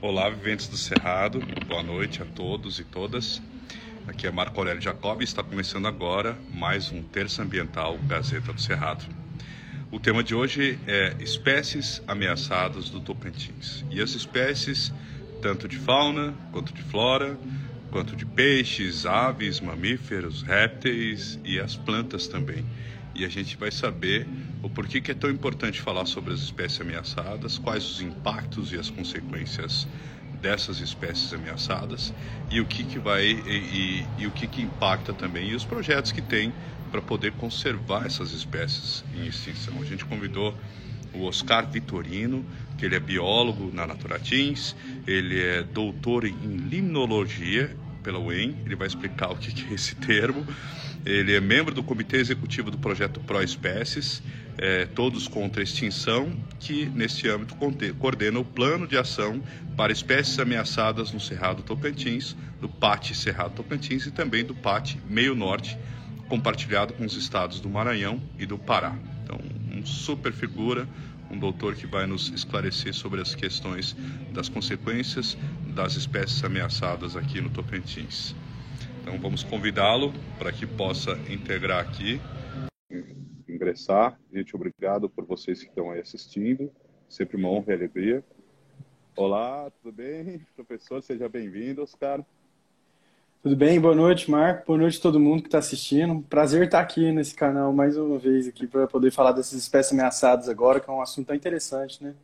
Olá, viventes do Cerrado, boa noite a todos e todas. Aqui é Marco Aurélio Jacob e está começando agora mais um Terça Ambiental Gazeta do Cerrado. O tema de hoje é espécies ameaçadas do Tocantins. E as espécies, tanto de fauna quanto de flora, quanto de peixes, aves, mamíferos, répteis e as plantas também. E a gente vai saber o porquê que é tão importante falar sobre as espécies ameaçadas, quais os impactos e as consequências dessas espécies ameaçadas e o que, que vai e, e, e o que, que impacta também e os projetos que tem para poder conservar essas espécies em extinção. A gente convidou o Oscar Vitorino, que ele é biólogo na Naturatins, ele é doutor em limnologia pela UEM, ele vai explicar o que, que é esse termo. Ele é membro do comitê executivo do projeto Pro Espécies, é, Todos contra Extinção, que neste âmbito coordena o plano de ação para espécies ameaçadas no Cerrado Tocantins, do PAT Cerrado Tocantins e também do PAT Meio Norte, compartilhado com os estados do Maranhão e do Pará. Então, um super figura, um doutor que vai nos esclarecer sobre as questões das consequências das espécies ameaçadas aqui no Tocantins. Então vamos convidá-lo para que possa integrar aqui, ingressar. Gente, obrigado por vocês que estão aí assistindo. Sempre uma honra e alegria. Olá, tudo bem? Professor, seja bem-vindo, Oscar. Tudo bem? Boa noite, Marco. Boa noite a todo mundo que está assistindo. Prazer estar aqui nesse canal mais uma vez aqui para poder falar dessas espécies ameaçadas agora, que é um assunto tão interessante, né?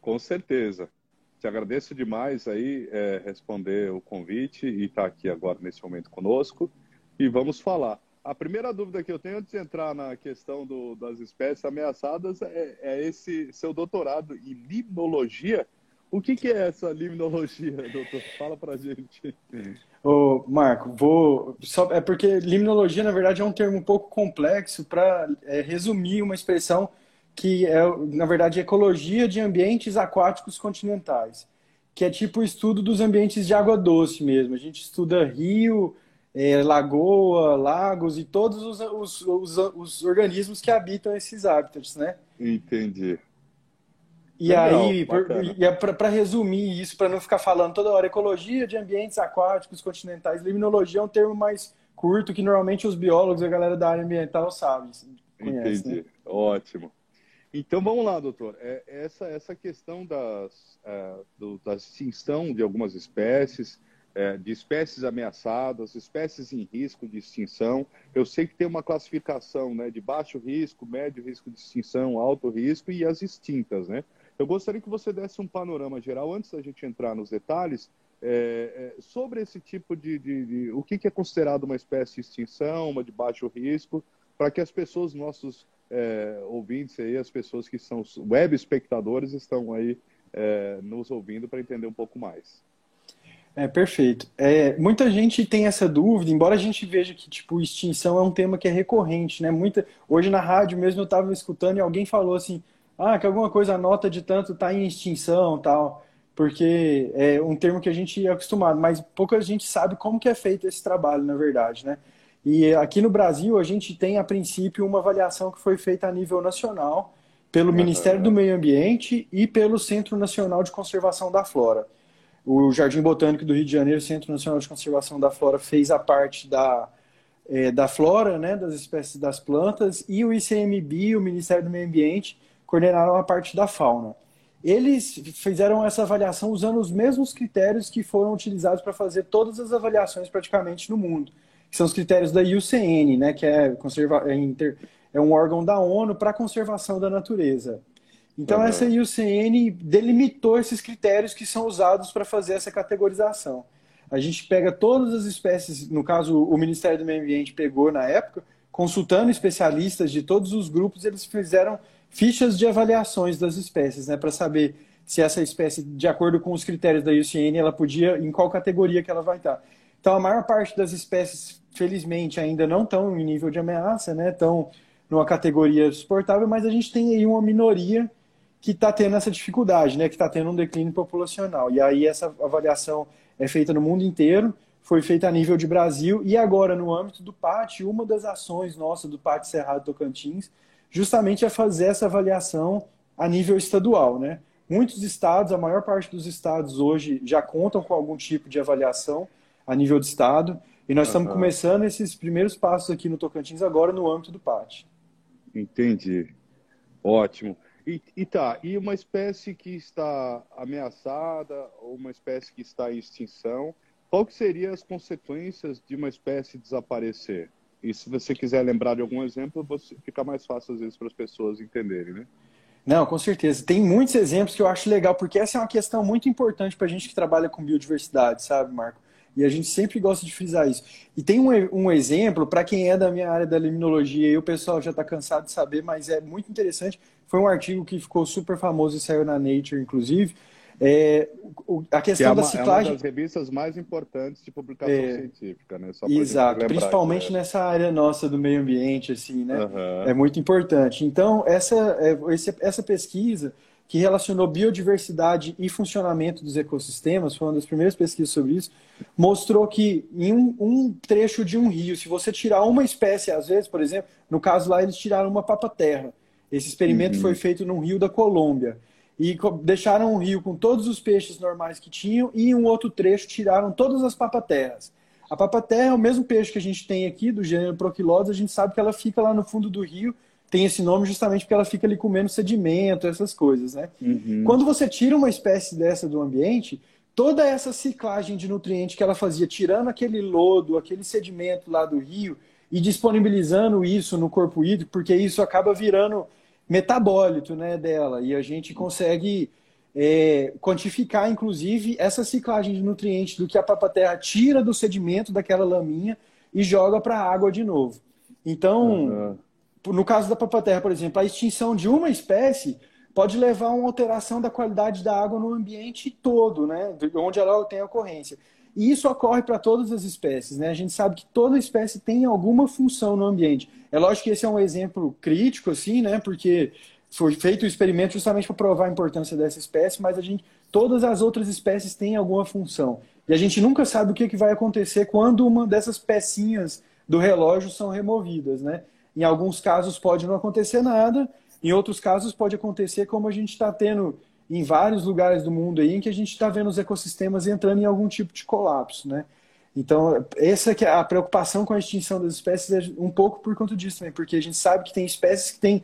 Com certeza. Te agradeço demais aí é, responder o convite e estar tá aqui agora nesse momento conosco. E vamos falar. A primeira dúvida que eu tenho antes de entrar na questão do, das espécies ameaçadas é, é, esse seu doutorado em limnologia. O que, que é essa limnologia, doutor? Fala pra gente. Ô, Marco, vou. Só, é porque limnologia, na verdade, é um termo um pouco complexo para é, resumir uma expressão que é, na verdade, ecologia de ambientes aquáticos continentais, que é tipo o estudo dos ambientes de água doce mesmo. A gente estuda rio, é, lagoa, lagos e todos os, os, os, os, organismos que habitam esses hábitats, né? Entendi. E Legal, aí, é para resumir isso, para não ficar falando toda hora, ecologia de ambientes aquáticos continentais, limnologia é um termo mais curto que normalmente os biólogos e a galera da área ambiental sabem. Conhece, Entendi. Né? Ótimo. Então vamos lá, doutor. É, essa, essa questão das, é, do, da extinção de algumas espécies, é, de espécies ameaçadas, espécies em risco de extinção. Eu sei que tem uma classificação né, de baixo risco, médio risco de extinção, alto risco e as extintas. Né? Eu gostaria que você desse um panorama geral, antes da gente entrar nos detalhes, é, é, sobre esse tipo de, de, de, o que, que é considerado uma espécie de extinção, uma de baixo risco, para que as pessoas, nossos é, ouvintes aí, as pessoas que são web espectadores estão aí é, nos ouvindo para entender um pouco mais. É, perfeito. É, muita gente tem essa dúvida, embora a gente veja que tipo extinção é um tema que é recorrente, né? Muita, hoje na rádio mesmo eu estava escutando e alguém falou assim, ah, que alguma coisa a nota de tanto está em extinção, tal, porque é um termo que a gente é acostumado, mas pouca gente sabe como que é feito esse trabalho, na verdade, né? E aqui no Brasil, a gente tem, a princípio, uma avaliação que foi feita a nível nacional pelo uhum. Ministério do Meio Ambiente e pelo Centro Nacional de Conservação da Flora. O Jardim Botânico do Rio de Janeiro, Centro Nacional de Conservação da Flora, fez a parte da, é, da flora, né, das espécies das plantas, e o ICMBio, o Ministério do Meio Ambiente, coordenaram a parte da fauna. Eles fizeram essa avaliação usando os mesmos critérios que foram utilizados para fazer todas as avaliações praticamente no mundo que são os critérios da IUCN, né, que é, conserva é, inter, é um órgão da ONU para a conservação da natureza. Então, uhum. essa IUCN delimitou esses critérios que são usados para fazer essa categorização. A gente pega todas as espécies, no caso, o Ministério do Meio Ambiente pegou na época, consultando especialistas de todos os grupos, eles fizeram fichas de avaliações das espécies, né, para saber se essa espécie, de acordo com os critérios da IUCN, ela podia, em qual categoria que ela vai estar. Então, a maior parte das espécies felizmente ainda não estão em nível de ameaça, né? Estão numa categoria suportável, mas a gente tem aí uma minoria que está tendo essa dificuldade, né? Que está tendo um declínio populacional. E aí essa avaliação é feita no mundo inteiro, foi feita a nível de Brasil e agora no âmbito do PAT, uma das ações nossas do PAT Cerrado Tocantins, justamente é fazer essa avaliação a nível estadual, né? muitos estados, a maior parte dos estados hoje já contam com algum tipo de avaliação a nível de estado. E nós uhum. estamos começando esses primeiros passos aqui no Tocantins agora no âmbito do PAT. Entendi. Ótimo. E, e, tá, e uma espécie que está ameaçada ou uma espécie que está em extinção, qual que seriam as consequências de uma espécie desaparecer? E se você quiser lembrar de algum exemplo, você, fica mais fácil às vezes para as pessoas entenderem, né? Não, com certeza. Tem muitos exemplos que eu acho legal, porque essa é uma questão muito importante para a gente que trabalha com biodiversidade, sabe, Marco? E a gente sempre gosta de frisar isso. E tem um, um exemplo, para quem é da minha área da limnologia, e o pessoal já está cansado de saber, mas é muito interessante. Foi um artigo que ficou super famoso e saiu na Nature, inclusive. É, a questão que é uma, da ciclagem. É uma das revistas mais importantes de publicação é, científica, né? exato, principalmente nessa área nossa do meio ambiente, assim, né? Uhum. É muito importante. Então, essa, é, essa pesquisa que relacionou biodiversidade e funcionamento dos ecossistemas, foi uma das primeiras pesquisas sobre isso, mostrou que em um, um, trecho de um rio, se você tirar uma espécie, às vezes, por exemplo, no caso lá eles tiraram uma papa-terra. Esse experimento uhum. foi feito num rio da Colômbia. E deixaram um rio com todos os peixes normais que tinham e em um outro trecho tiraram todas as papaterras. A papaterra é o mesmo peixe que a gente tem aqui, do gênero Proquilodes, a gente sabe que ela fica lá no fundo do rio tem esse nome justamente porque ela fica ali comendo sedimento, essas coisas, né? Uhum. Quando você tira uma espécie dessa do ambiente, toda essa ciclagem de nutrientes que ela fazia, tirando aquele lodo, aquele sedimento lá do rio e disponibilizando isso no corpo hídrico, porque isso acaba virando metabólito né, dela, e a gente consegue é, quantificar, inclusive, essa ciclagem de nutrientes do que a papaterra tira do sedimento daquela laminha e joga para a água de novo. Então, uhum no caso da papaterra, por exemplo, a extinção de uma espécie pode levar a uma alteração da qualidade da água no ambiente todo, né, onde ela tem ocorrência. E isso ocorre para todas as espécies, né? A gente sabe que toda espécie tem alguma função no ambiente. É lógico que esse é um exemplo crítico, assim, né? Porque foi feito o experimento justamente para provar a importância dessa espécie, mas a gente, todas as outras espécies têm alguma função. E a gente nunca sabe o que, que vai acontecer quando uma dessas pecinhas do relógio são removidas, né? Em alguns casos pode não acontecer nada, em outros casos pode acontecer como a gente está tendo em vários lugares do mundo aí, em que a gente está vendo os ecossistemas entrando em algum tipo de colapso, né? Então, essa que é a preocupação com a extinção das espécies é um pouco por conta disso também, porque a gente sabe que tem espécies que têm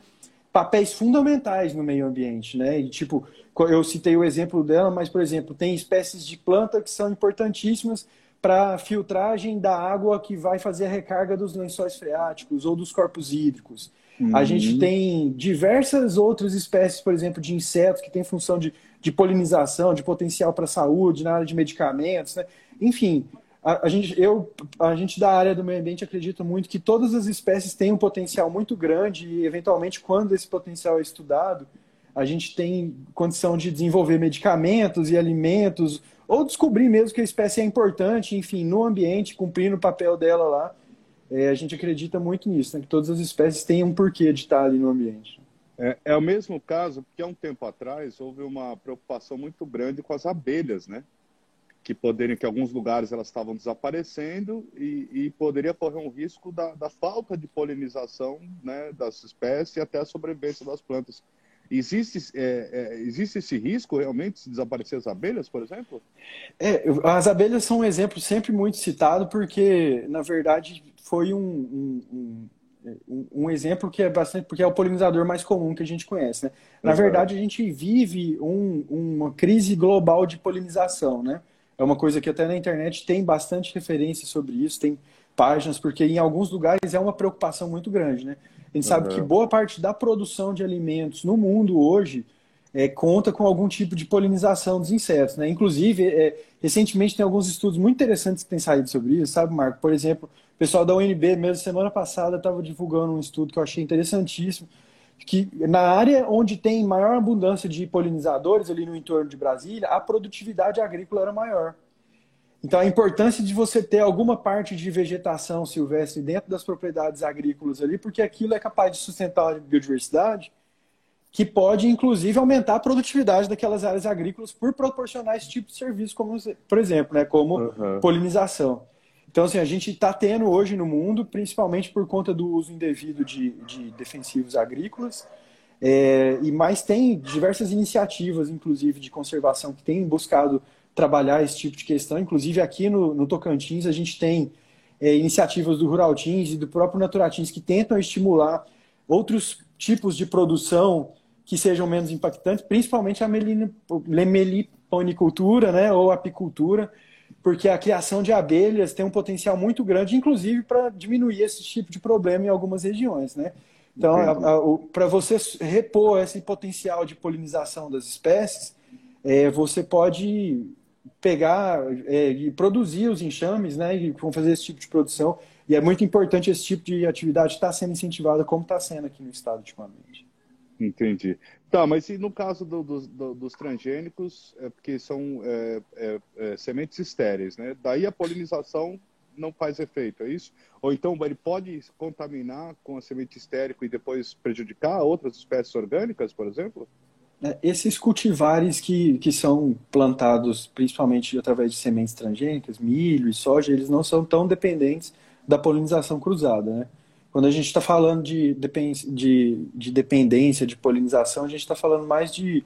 papéis fundamentais no meio ambiente, né? E tipo, eu citei o exemplo dela, mas por exemplo, tem espécies de planta que são importantíssimas para filtragem da água que vai fazer a recarga dos lençóis freáticos ou dos corpos hídricos. Uhum. A gente tem diversas outras espécies, por exemplo, de insetos que têm função de, de polinização, de potencial para a saúde, na área de medicamentos. Né? Enfim, a, a, gente, eu, a gente da área do meio ambiente acredita muito que todas as espécies têm um potencial muito grande e, eventualmente, quando esse potencial é estudado, a gente tem condição de desenvolver medicamentos e alimentos ou descobrir mesmo que a espécie é importante, enfim, no ambiente, cumprindo o papel dela lá. É, a gente acredita muito nisso, né? que todas as espécies têm um porquê de estar ali no ambiente. É, é o mesmo caso, porque há um tempo atrás houve uma preocupação muito grande com as abelhas, né? Que poderiam, que em alguns lugares elas estavam desaparecendo e, e poderia correr um risco da, da falta de polinização né, das espécies e até a sobrevivência das plantas. Existe, é, é, existe esse risco realmente de desaparecer as abelhas, por exemplo? É, as abelhas são um exemplo sempre muito citado porque, na verdade, foi um, um, um, um exemplo que é bastante porque é o polinizador mais comum que a gente conhece. Né? Na uhum. verdade, a gente vive uma crise global de polinização, né? É uma coisa que até na internet tem bastante referência sobre isso, tem páginas, porque em alguns lugares é uma preocupação muito grande, né? A gente sabe que boa parte da produção de alimentos no mundo hoje é, conta com algum tipo de polinização dos insetos. Né? Inclusive, é, recentemente tem alguns estudos muito interessantes que têm saído sobre isso, sabe, Marco? Por exemplo, o pessoal da UNB, mesmo semana passada, estava divulgando um estudo que eu achei interessantíssimo, que na área onde tem maior abundância de polinizadores, ali no entorno de Brasília, a produtividade agrícola era maior. Então, a importância de você ter alguma parte de vegetação silvestre dentro das propriedades agrícolas ali, porque aquilo é capaz de sustentar a biodiversidade, que pode, inclusive, aumentar a produtividade daquelas áreas agrícolas por proporcionar esse tipo de serviço, como, por exemplo, né, como uhum. polinização. Então, assim, a gente está tendo hoje no mundo, principalmente por conta do uso indevido de, de defensivos agrícolas, É, e mais tem diversas iniciativas, inclusive, de conservação que têm buscado trabalhar esse tipo de questão. Inclusive, aqui no, no Tocantins, a gente tem é, iniciativas do Rural Teams e do próprio Naturatins que tentam estimular outros tipos de produção que sejam menos impactantes, principalmente a meliponicultura né, ou apicultura, porque a criação de abelhas tem um potencial muito grande, inclusive para diminuir esse tipo de problema em algumas regiões. Né? Então, para você repor esse potencial de polinização das espécies, é, você pode pegar é, e produzir os enxames, né, e vão fazer esse tipo de produção. E é muito importante esse tipo de atividade estar sendo incentivada, como está sendo aqui no estado ultimamente. Entendi. Tá, mas e no caso do, do, do, dos transgênicos, é porque são é, é, é, sementes estéreis, né? Daí a polinização não faz efeito, é isso? Ou então ele pode contaminar com a semente estérico e depois prejudicar outras espécies orgânicas, por exemplo? É, esses cultivares que, que são plantados principalmente através de sementes transgênicas, milho e soja, eles não são tão dependentes da polinização cruzada. Né? Quando a gente está falando de, de, de dependência de polinização, a gente está falando mais de,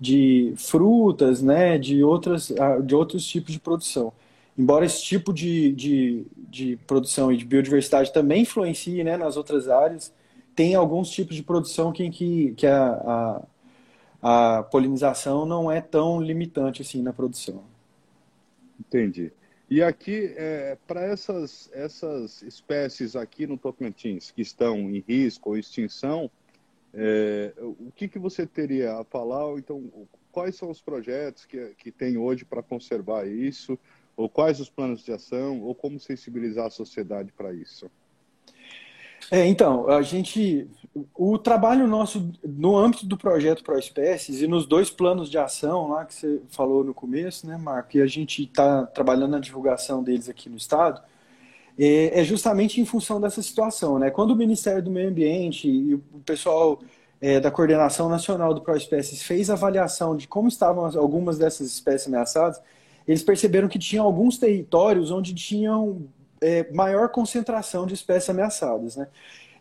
de frutas, né? de, outras, de outros tipos de produção. Embora esse tipo de, de, de produção e de biodiversidade também influencie né, nas outras áreas, tem alguns tipos de produção que, que, que a, a polinização não é tão limitante assim na produção. Entendi. E aqui, é, para essas, essas espécies aqui no Tocantins que estão em risco ou extinção, é, o que, que você teria a falar? Então, quais são os projetos que, que tem hoje para conservar isso? Ou quais os planos de ação? Ou como sensibilizar a sociedade para isso? É, então, a gente. O trabalho nosso no âmbito do projeto ProEspécies e nos dois planos de ação lá que você falou no começo, né, Marco? E a gente está trabalhando na divulgação deles aqui no Estado, é, é, justamente em função dessa situação, né? Quando o Ministério do Meio Ambiente e o pessoal é, da Coordenação Nacional do ProEspécies fez avaliação de como estavam algumas dessas espécies ameaçadas, eles perceberam que tinha alguns territórios onde tinham é, maior concentração de espécies ameaçadas. Né?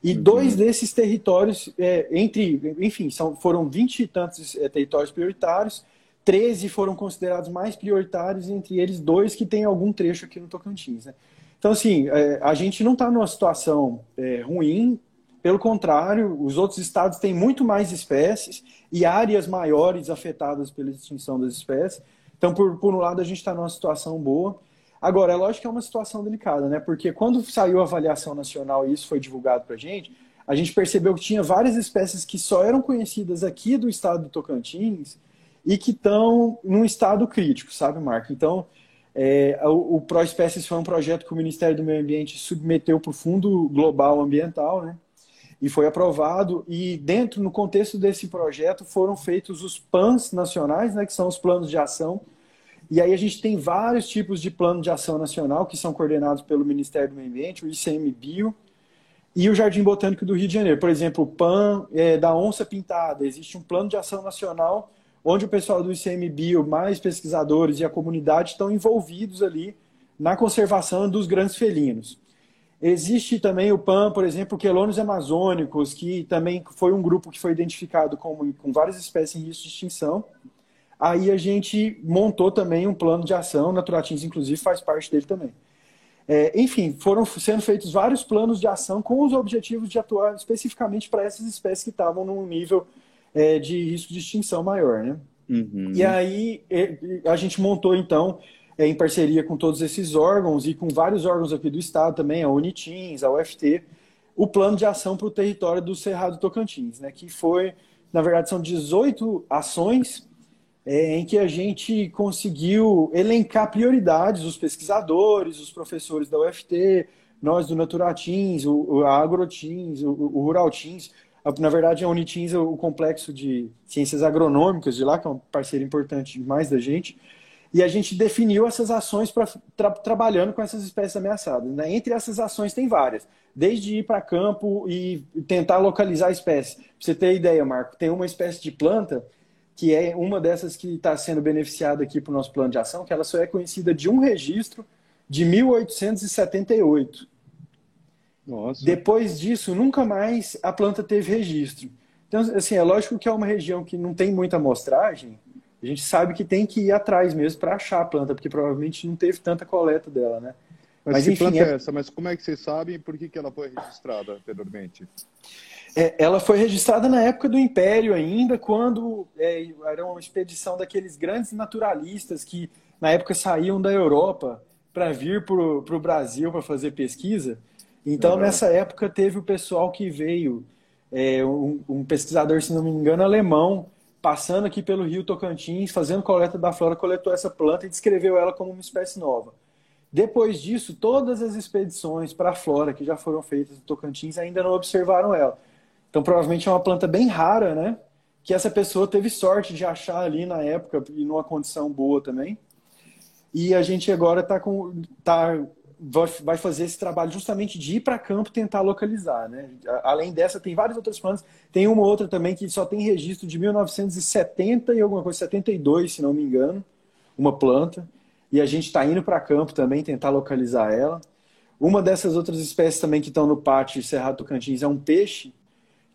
E uhum. dois desses territórios, é, entre, enfim, são, foram 20 e tantos é, territórios prioritários, 13 foram considerados mais prioritários, entre eles dois que têm algum trecho aqui no Tocantins. Né? Então, assim, é, a gente não está numa situação é, ruim, pelo contrário, os outros estados têm muito mais espécies e áreas maiores afetadas pela extinção das espécies. Então, por, por um lado, a gente está numa situação boa. Agora, é lógico que é uma situação delicada, né? Porque quando saiu a avaliação nacional e isso foi divulgado para a gente, a gente percebeu que tinha várias espécies que só eram conhecidas aqui do estado do Tocantins e que estão num estado crítico, sabe, Marco? Então, é, o, o ProEspécies foi um projeto que o Ministério do Meio Ambiente submeteu para o Fundo Global Ambiental, né? E foi aprovado. E dentro, no contexto desse projeto, foram feitos os PANs nacionais, né? Que são os planos de ação e aí a gente tem vários tipos de plano de ação nacional que são coordenados pelo Ministério do Meio Ambiente, o ICMBio e o Jardim Botânico do Rio de Janeiro. Por exemplo, o PAN é, da onça pintada. Existe um plano de ação nacional onde o pessoal do ICMBio, mais pesquisadores e a comunidade estão envolvidos ali na conservação dos grandes felinos. Existe também o PAN, por exemplo, quelônios amazônicos, que também foi um grupo que foi identificado como, com várias espécies em risco de extinção. Aí a gente montou também um plano de ação, Naturatins, inclusive, faz parte dele também. É, enfim, foram sendo feitos vários planos de ação com os objetivos de atuar especificamente para essas espécies que estavam num nível é, de risco de extinção maior. Né? Uhum. E aí é, a gente montou, então, é, em parceria com todos esses órgãos e com vários órgãos aqui do Estado também, a Unitins, a UFT, o plano de ação para o território do Cerrado Tocantins, né? que foi, na verdade, são 18 ações é, em que a gente conseguiu elencar prioridades, os pesquisadores, os professores da UFT, nós do Naturatins, o, a Agrotins, o, o Ruraltins, na verdade a Unitins é o complexo de ciências agronômicas de lá, que é um parceiro importante demais da gente, e a gente definiu essas ações para tra, trabalhando com essas espécies ameaçadas. Né? Entre essas ações tem várias, desde ir para campo e tentar localizar a espécie. Pra você ter ideia, Marco, tem uma espécie de planta que é uma dessas que está sendo beneficiada aqui para o nosso plano de ação, que ela só é conhecida de um registro de 1878. Nossa. Depois disso, nunca mais a planta teve registro. Então, assim, é lógico que é uma região que não tem muita amostragem, a gente sabe que tem que ir atrás mesmo para achar a planta, porque provavelmente não teve tanta coleta dela, né? Mas, Mas que enfim, planta é... é essa? Mas como é que vocês sabem por que, que ela foi registrada anteriormente? É, ela foi registrada na época do Império ainda, quando é, era uma expedição daqueles grandes naturalistas que na época saíam da Europa para vir para o Brasil para fazer pesquisa. Então, uhum. nessa época, teve o pessoal que veio, é, um, um, pesquisador, se não me engano, alemão, passando aqui pelo rio Tocantins, fazendo coleta da flora, coletou essa planta e descreveu ela como uma espécie nova. Depois disso, todas as expedições para a flora que já foram feitas no Tocantins ainda não observaram ela. Então, provavelmente é uma planta bem rara, né? Que essa pessoa teve sorte de achar ali na época e numa condição boa também. E a gente agora está com. Tá, vai fazer esse trabalho justamente de ir para campo tentar localizar. Né? Além dessa, tem várias outras plantas. Tem uma outra também que só tem registro de 1970 e alguma coisa, 72, se não me engano, uma planta. E a gente está indo para campo também tentar localizar ela. Uma dessas outras espécies também que estão no pátio Cerrado Tocantins é um peixe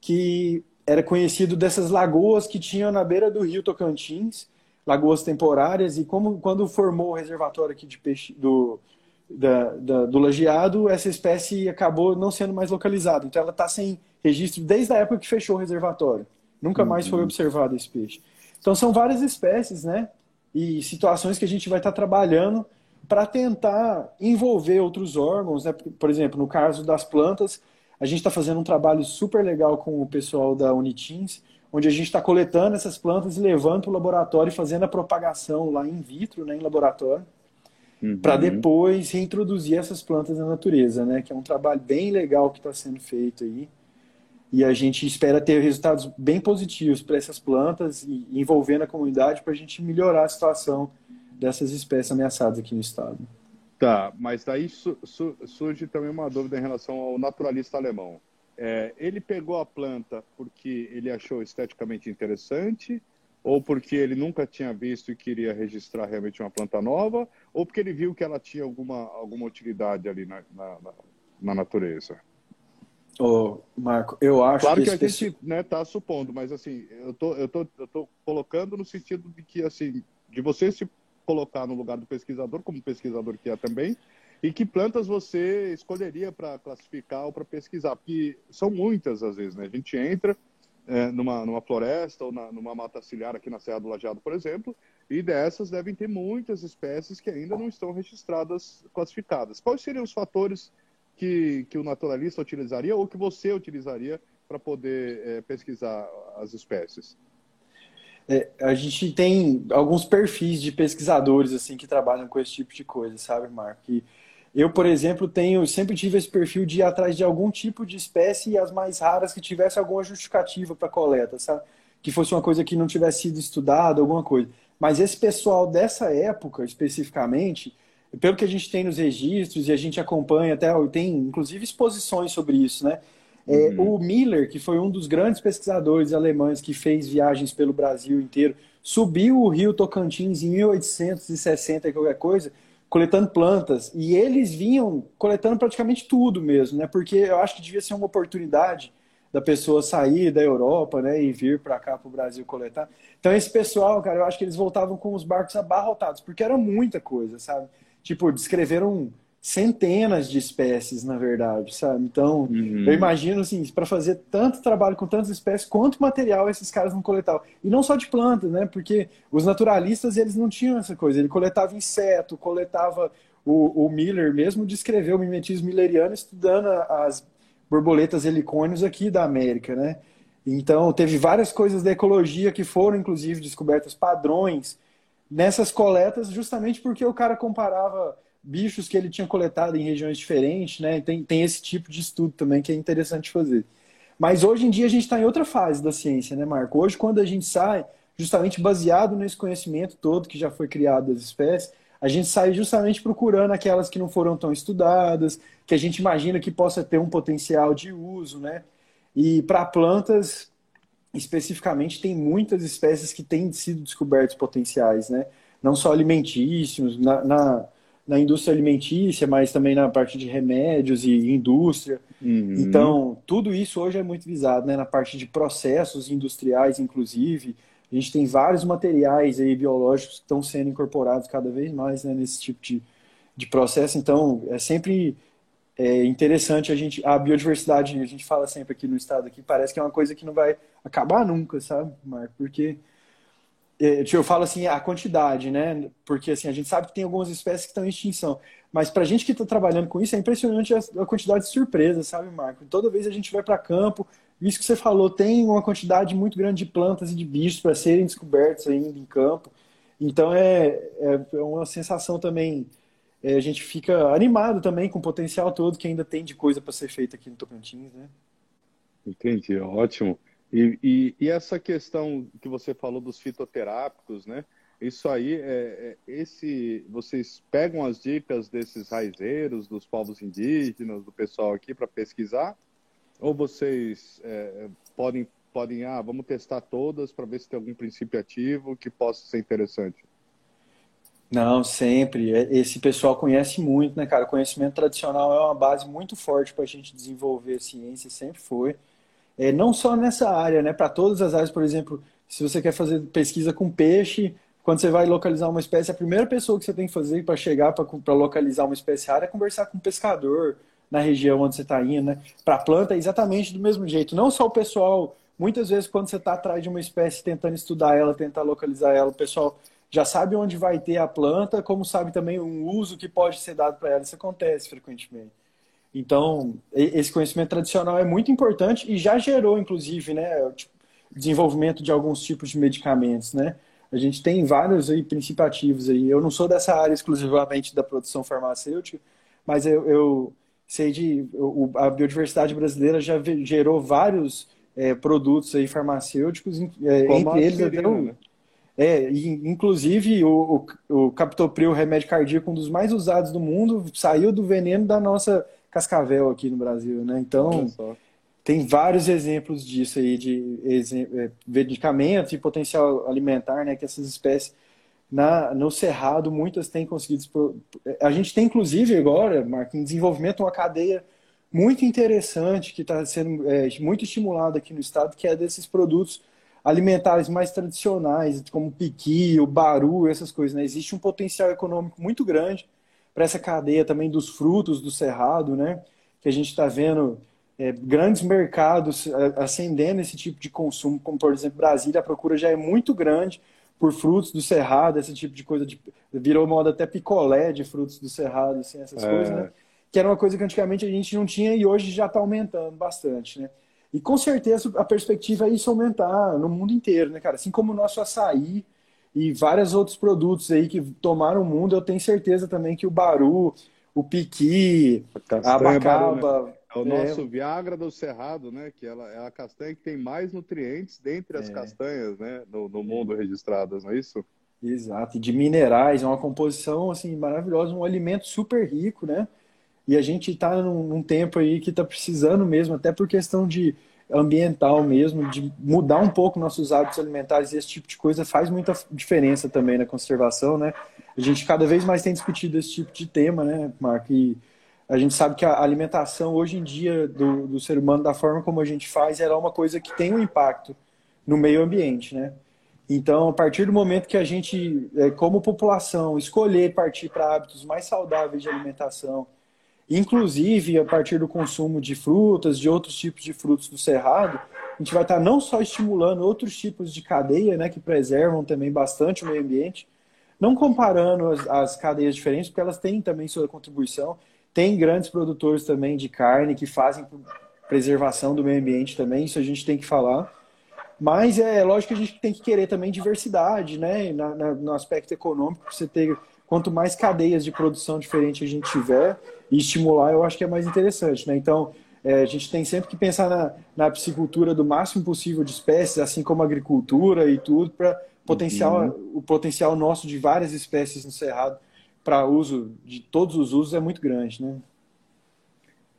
que era conhecido dessas lagoas que tinham na beira do rio Tocantins, lagoas temporárias, e como quando formou o reservatório aqui de peixe do, da, da, do lajeado, essa espécie acabou não sendo mais localizada. Então ela está sem registro desde a época que fechou o reservatório. Nunca mais foi uhum. observado esse peixe. Então são várias espécies, né? E situações que a gente vai estar tá trabalhando para tentar envolver outros órgãos, né? Por exemplo, no caso das plantas, a gente está fazendo um trabalho super legal com o pessoal da Unitins, onde a gente está coletando essas plantas e levando para o laboratório e fazendo a propagação lá in vitro, né, em laboratório uhum. para depois reintroduzir essas plantas na natureza, né? Que é um trabalho bem legal que está sendo feito aí. E a gente espera ter resultados bem positivos para essas plantas e envolvendo a comunidade para a gente melhorar a situação dessas espécies ameaçadas aqui no estado. Tá, mas daí su su surge também uma dúvida em relação ao naturalista alemão. É, ele pegou a planta porque ele achou esteticamente interessante ou porque ele nunca tinha visto e queria registrar realmente uma planta nova, ou porque ele viu que ela tinha alguma, alguma utilidade ali na, na, na natureza? Ô, Marco, eu acho claro que, que a gente né, tá supondo, mas assim, eu tô, eu tô, eu tô colocando no sentido de que assim, de você se colocar no lugar do pesquisador, como pesquisador que é também, e que plantas você escolheria para classificar ou para pesquisar, porque são muitas às vezes, né? A gente entra, é, numa, numa floresta ou na, numa mata ciliar aqui na Serra do Lajeado, por exemplo, e dessas devem ter muitas espécies que ainda não estão registradas, classificadas. Quais seriam os fatores que, que o naturalista utilizaria ou que você utilizaria para poder é, pesquisar as espécies? É, a gente tem alguns perfis de pesquisadores assim que trabalham com esse tipo de coisa, sabe, Marco? E eu, por exemplo, tenho sempre tive esse perfil de ir atrás de algum tipo de espécie e as mais raras que tivesse alguma justificativa para coleta, sabe? Que fosse uma coisa que não tivesse sido estudada, alguma coisa. Mas esse pessoal dessa época, especificamente, pelo que a gente tem nos registros e a gente acompanha até, tem inclusive exposições sobre isso, né? É, uhum. O Miller, que foi um dos grandes pesquisadores alemães que fez viagens pelo Brasil inteiro, subiu o rio Tocantins em 1860 e qualquer coisa, coletando plantas. E eles vinham coletando praticamente tudo mesmo, né? Porque eu acho que devia ser uma oportunidade da pessoa sair da Europa, né, e vir para cá para o Brasil coletar. Então esse pessoal, cara, eu acho que eles voltavam com os barcos abarrotados, porque era muita coisa, sabe? Tipo, descreveram centenas de espécies, na verdade, sabe? Então, uhum. eu imagino, assim, para fazer tanto trabalho com tantas espécies, quanto material esses caras não coletavam. E não só de plantas, né? Porque os naturalistas, eles não tinham essa coisa. Ele coletava inseto, coletava... O, o Miller mesmo descreveu o mimetismo milleriano estudando as borboletas helicônios aqui da América, né? Então, teve várias coisas da ecologia que foram, inclusive, descobertas padrões nessas coletas, justamente porque o cara comparava bichos que ele tinha coletado em regiões diferentes, né? Tem, tem esse tipo de estudo também que é interessante fazer. Mas hoje em dia a gente está em outra fase da ciência, né, Marco? Hoje, quando a gente sai, justamente baseado nesse conhecimento todo que já foi criado das espécies, a gente sai justamente procurando aquelas que não foram tão estudadas, que a gente imagina que possa ter um potencial de uso, né? E para plantas, especificamente, tem muitas espécies que têm sido descobertos potenciais, né? Não só alimentícios, na, na na indústria alimentícia, mas também na parte de remédios e indústria. Uhum. Então, tudo isso hoje é muito visado, né? Na parte de processos industriais, inclusive. A gente tem vários materiais aí biológicos que estão sendo incorporados cada vez mais né, nesse tipo de, de processo. Então, é sempre é interessante a gente a biodiversidade a gente fala sempre aqui no estado aqui parece que é uma coisa que não vai acabar nunca sabe Marco porque eu falo assim a quantidade né porque assim a gente sabe que tem algumas espécies que estão em extinção mas para a gente que está trabalhando com isso é impressionante a, a, quantidade de surpresas sabe Marco toda vez a gente vai para campo isso que você falou tem uma quantidade muito grande de plantas e de bichos para serem descobertos ainda em campo então é, é, é uma sensação também é, a gente fica animado também com o potencial todo que ainda tem de coisa para ser feita aqui no Tocantins, né? Entendi, ótimo. E, e, e, essa questão que você falou dos fitoterápicos, né? Isso aí, é, é, esse, vocês pegam as dicas desses raizeiros, dos povos indígenas, do pessoal aqui para pesquisar? Ou vocês é, podem, podem, ah, vamos testar todas para ver se tem algum princípio ativo que possa ser interessante? Não, sempre. É, esse pessoal conhece muito, né, cara? Conhecimento tradicional é uma base muito forte para a gente desenvolver ciência, sempre foi. É, não só nessa área, né? Para todas as áreas, por exemplo, se você quer fazer pesquisa com peixe, quando você vai localizar uma espécie, a primeira pessoa que você tem que fazer para chegar para localizar uma espécie rara é conversar com um pescador na região onde você está indo, né? Para planta é exatamente do mesmo jeito. Não só o pessoal, muitas vezes quando você está atrás de uma espécie tentando estudar ela, tentar localizar ela, o pessoal já sabe onde vai ter a planta, como sabe também um uso que pode ser dado para ela. Isso acontece frequentemente. Então, esse conhecimento tradicional é muito importante e já gerou, inclusive, né, tipo, desenvolvimento de alguns tipos de medicamentos, né? A gente tem vários aí princípios ativos aí. Eu não sou dessa área exclusivamente da produção farmacêutica, mas eu, eu sei de o, a biodiversidade brasileira já gerou vários é, produtos aí farmacêuticos, é, entre eles até o, né? É, inclusive o, o, o captopril, remédio cardíaco, um dos mais usados do mundo, saiu do veneno da nossa cascavel aqui no Brasil, né? Então, tem vários exemplos disso aí, de é, medicamentos e potencial alimentar, né? Que essas espécies na, no Cerrado, muitas têm conseguido. A gente tem, inclusive, agora, Marco, em desenvolvimento, uma cadeia muito interessante que está sendo é, muito estimulada aqui no estado, que é desses produtos alimentares mais tradicionais, como piqui, o baru, essas coisas. Né? Existe um potencial econômico muito grande para essa cadeia também dos frutos do cerrado, né? que a gente está vendo é, grandes mercados é, acendendo esse tipo de consumo, como por exemplo Brasília, a procura já é muito grande por frutos do cerrado, esse tipo de coisa, de, virou moda até picolé de frutos do cerrado, assim, essas é. coisas, né? Que era uma coisa que antigamente a gente não tinha e hoje já está aumentando bastante, né? E com certeza a perspectiva é isso aumentar no mundo inteiro, né, cara? Assim como o nosso açaí e vários outros produtos aí que tomaram o mundo, eu tenho certeza também que o baru, o piqui, a abacaba... Né? É o nosso é... Viagra do Cerrado, né? Que ela é a castanha que tem mais nutrientes dentre as é. castanhas, né? No, no mundo registradas, não é isso? Exato, e de minerais, é uma composição assim maravilhosa, um alimento super rico, né? E a gente está num, num, tempo aí que está precisando mesmo, até por questão de ambiental mesmo, de mudar um pouco nossos hábitos alimentares e esse tipo de coisa faz muita diferença também na conservação, né? A gente cada vez mais tem discutido esse tipo de tema, né, Marco? E a gente sabe que a alimentação hoje em dia do, do ser humano, da forma como a gente faz, ela é uma coisa que tem um impacto no meio ambiente, né? Então, a partir do momento que a gente, é, como população, escolher partir para hábitos mais saudáveis de alimentação, Inclusive, a partir do consumo de frutas, de outros tipos de frutos do cerrado, a gente vai estar não só estimulando outros tipos de cadeia, né, que preservam também bastante o meio ambiente, não comparando as, as cadeias diferentes, porque elas têm também sua contribuição. Tem grandes produtores também de carne que fazem preservação do meio ambiente também, isso a gente tem que falar. Mas é lógico que a gente tem que querer também diversidade, né? Na, na, no aspecto econômico, você ter quanto mais cadeias de produção diferente a gente tiver e estimular, eu acho que é mais interessante, né? Então, é, a gente tem sempre que pensar na, na piscicultura do máximo possível de espécies, assim como a agricultura e tudo, para potencial, uhum. o potencial nosso de várias espécies no cerrado para uso de todos os usos é muito grande, né?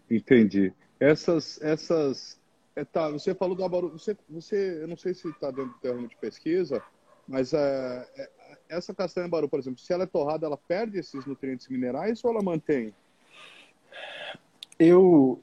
Entendi. Essas, essas, é, tá, você falou do abaru, você, você, eu não sei se está dentro do terreno de pesquisa, mas é, é essa castanha baru, por exemplo, se ela é torrada, ela perde esses nutrientes minerais ou ela mantém? Eu,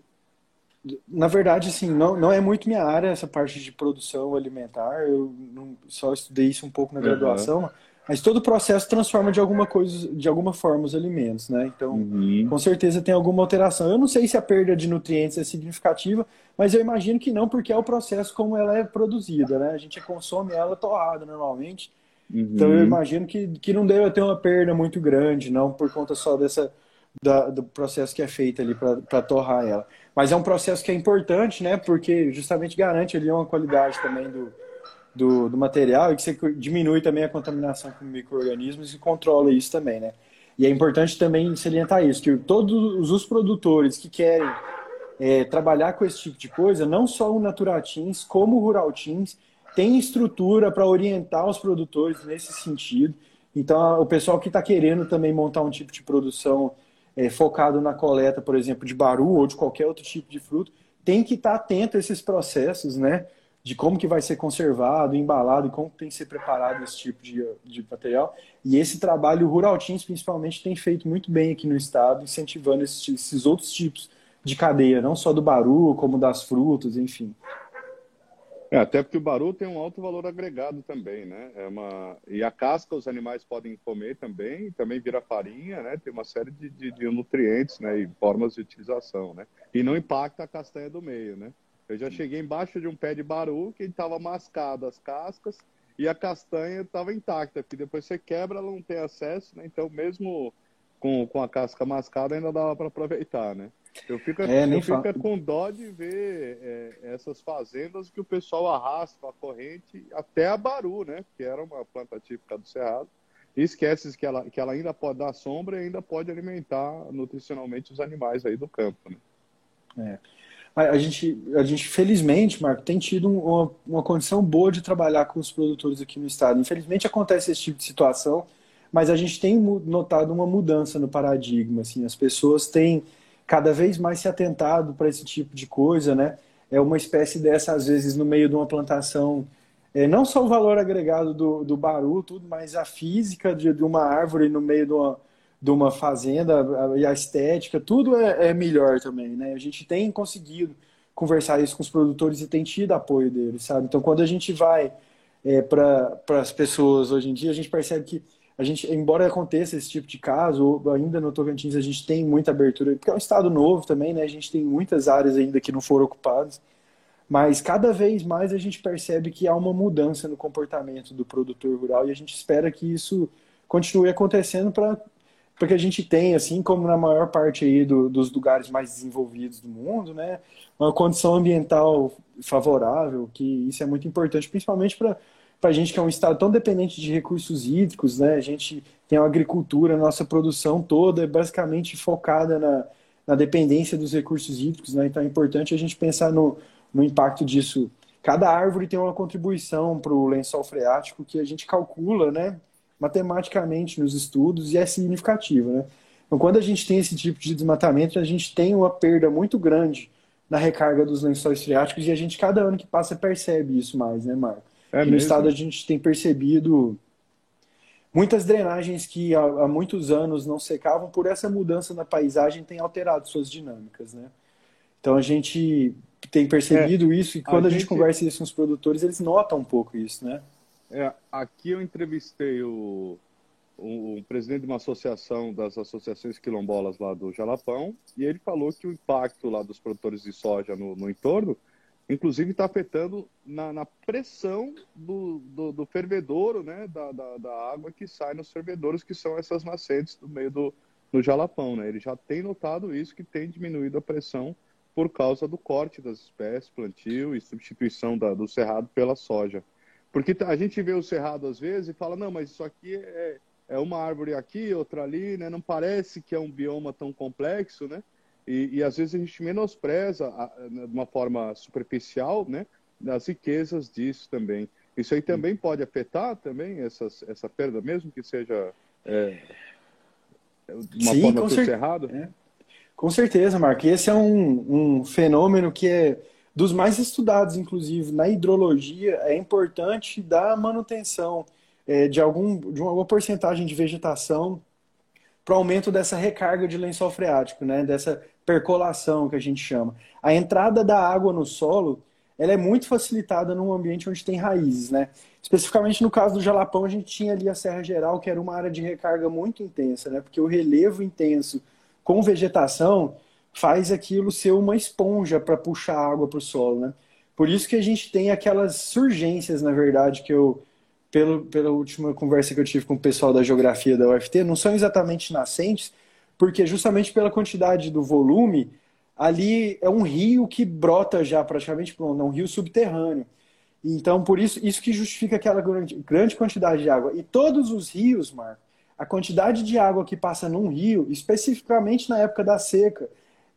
na verdade, assim, não, não é muito minha área essa parte de produção alimentar. Eu não, só estudei isso um pouco na graduação. Uhum. Mas todo o processo transforma de alguma coisa, de alguma forma os alimentos, né? Então, uhum. com certeza tem alguma alteração. Eu não sei se a perda de nutrientes é significativa, mas eu imagino que não, porque é o processo como ela é produzida, né? A gente consome ela torrada normalmente. Uhum. Então eu imagino que, que não deve ter uma perda muito grande, não por conta só dessa da, do processo que é feito ali para torrar ela. Mas é um processo que é importante, né? Porque justamente garante ali uma qualidade também do, do, do material e que você diminui também a contaminação com micro-organismos e controla isso também, né? E é importante também salientar isso, que todos os produtores que querem é, trabalhar com esse tipo de coisa, não só o Naturatins, como o Rural Teams, tem estrutura para orientar os produtores nesse sentido. Então, o pessoal que está querendo também montar um tipo de produção é, focado na coleta, por exemplo, de baru ou de qualquer outro tipo de fruto, tem que estar tá atento a esses processos, né? de como que vai ser conservado, embalado e como tem que ser preparado esse tipo de, de material. E esse trabalho o Rural Teams, principalmente, tem feito muito bem aqui no estado, incentivando esses, esses outros tipos de cadeia, não só do baru, como das frutas, enfim. É, até porque o baru tem um alto valor agregado também, né? É uma... E a casca os animais podem comer também, também vira farinha, né? Tem uma série de, de, de nutrientes né? e formas de utilização, né? E não impacta a castanha do meio, né? Eu já cheguei embaixo de um pé de baru que estava mascado as cascas e a castanha estava intacta, porque depois você quebra, ela não tem acesso, né? Então, mesmo com, com a casca mascada, ainda dava para aproveitar, né? Eu fico, é, eu fico com dó de ver é, essas fazendas que o pessoal arrasta a corrente até a baru, né? Que era uma planta típica do Cerrado. E esquece que ela, que ela ainda pode dar sombra e ainda pode alimentar nutricionalmente os animais aí do campo, né? É a gente, a gente felizmente, Marco, tem tido uma, uma condição boa de trabalhar com os produtores aqui no estado. Infelizmente acontece esse tipo de situação, mas a gente tem notado uma mudança no paradigma. Assim, as pessoas têm cada vez mais se atentado para esse tipo de coisa, né? É uma espécie dessa, às vezes, no meio de uma plantação, é, não só o valor agregado do, do baru, tudo, mas a física de, de uma árvore no meio de uma, de uma fazenda e a estética, tudo é, é, melhor também, né? A gente tem conseguido conversar isso com os produtores e tem tido apoio deles, sabe? Então, quando a gente vai é, para as pessoas hoje em dia, a gente percebe que a gente, embora aconteça esse tipo de caso, ainda no Tocantins a gente tem muita abertura, porque é um estado novo também, né? A gente tem muitas áreas ainda que não foram ocupadas, mas cada vez mais a gente percebe que há uma mudança no comportamento do produtor rural e a gente espera que isso continue acontecendo para porque a gente tem, assim como na maior parte aí do, dos lugares mais desenvolvidos do mundo, né, uma condição ambiental favorável, que isso é muito importante, principalmente para a gente que é um estado tão dependente de recursos hídricos, né, a gente tem uma agricultura, nossa produção toda é basicamente focada na, na dependência dos recursos hídricos, né, então é importante a gente pensar no, no impacto disso. Cada árvore tem uma contribuição para o lençol freático que a gente calcula, né, matematicamente nos estudos e é significativo, né? Então, quando a gente tem esse tipo de desmatamento, a gente tem uma perda muito grande na recarga dos lençóis freáticos e a gente, cada ano que passa, percebe isso mais, né, Marco? É no estado a gente tem percebido muitas drenagens que há, há, muitos anos não secavam, por essa mudança na paisagem, tem alterado suas dinâmicas, né? Então a gente tem percebido é, isso e quando a, a gente... gente conversa isso com os produtores, eles notam um pouco isso, né? É, aqui eu entrevistei o, presidente de uma associação das associações quilombolas lá do Jalapão e ele falou que o impacto lá dos produtores de soja no, no entorno, inclusive está afetando na, na pressão do, do, do, fervedouro, né, da, da, da, água que sai nos fervedouros, que são essas nascentes do meio do, do Jalapão. Né? Ele já tem notado isso, que tem diminuído a pressão por causa do corte das espécies, plantio e substituição da, do cerrado pela soja. Porque a gente vê o cerrado às vezes e fala, não, mas isso aqui é, é uma árvore aqui, outra ali, né? Não parece que é um bioma tão complexo, né? E, e às vezes a gente menospreza a, de uma forma superficial, né? Das riquezas disso também. Isso aí também pode afetar também essas, essa perda, mesmo que seja é, uma Sim, forma do cerrado? É. Com certeza, Marco. Esse é um, um fenômeno que é dos mais estudados, inclusive, na hidrologia, é importante dar manutenção é, de, algum, de uma porcentagem de vegetação para o aumento dessa recarga de lençol freático, né? dessa percolação que a gente chama. A entrada da água no solo ela é muito facilitada num ambiente onde tem raízes. Né? Especificamente no caso do Jalapão, a gente tinha ali a Serra Geral, que era uma área de recarga muito intensa, né? porque o relevo intenso com vegetação faz aquilo ser uma esponja para puxar água para o solo. Né? Por isso que a gente tem aquelas surgências, na verdade, que eu pelo, pela última conversa que eu tive com o pessoal da geografia da UFT, não são exatamente nascentes, porque justamente pela quantidade do volume, ali é um rio que brota já praticamente pronto, é um rio subterrâneo. Então, por isso, isso que justifica aquela grande, quantidade de água. E todos os rios, Marco, a quantidade de água que passa num rio, especificamente na época da seca,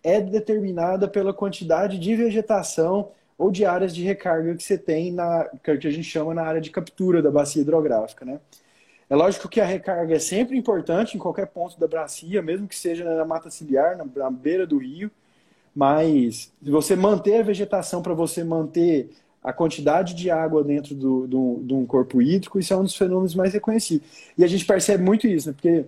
é determinada pela quantidade de vegetação ou de áreas de recarga que você tem na que a gente chama na área de captura da bacia hidrográfica, né? É lógico que a recarga é sempre importante em qualquer ponto da bacia, mesmo que seja na mata ciliar, na, na beira do rio, mas se você manter a vegetação para você manter a quantidade de água dentro do, do, de um corpo hídrico, isso é um dos fenômenos mais reconhecidos. E a gente percebe muito isso, né? porque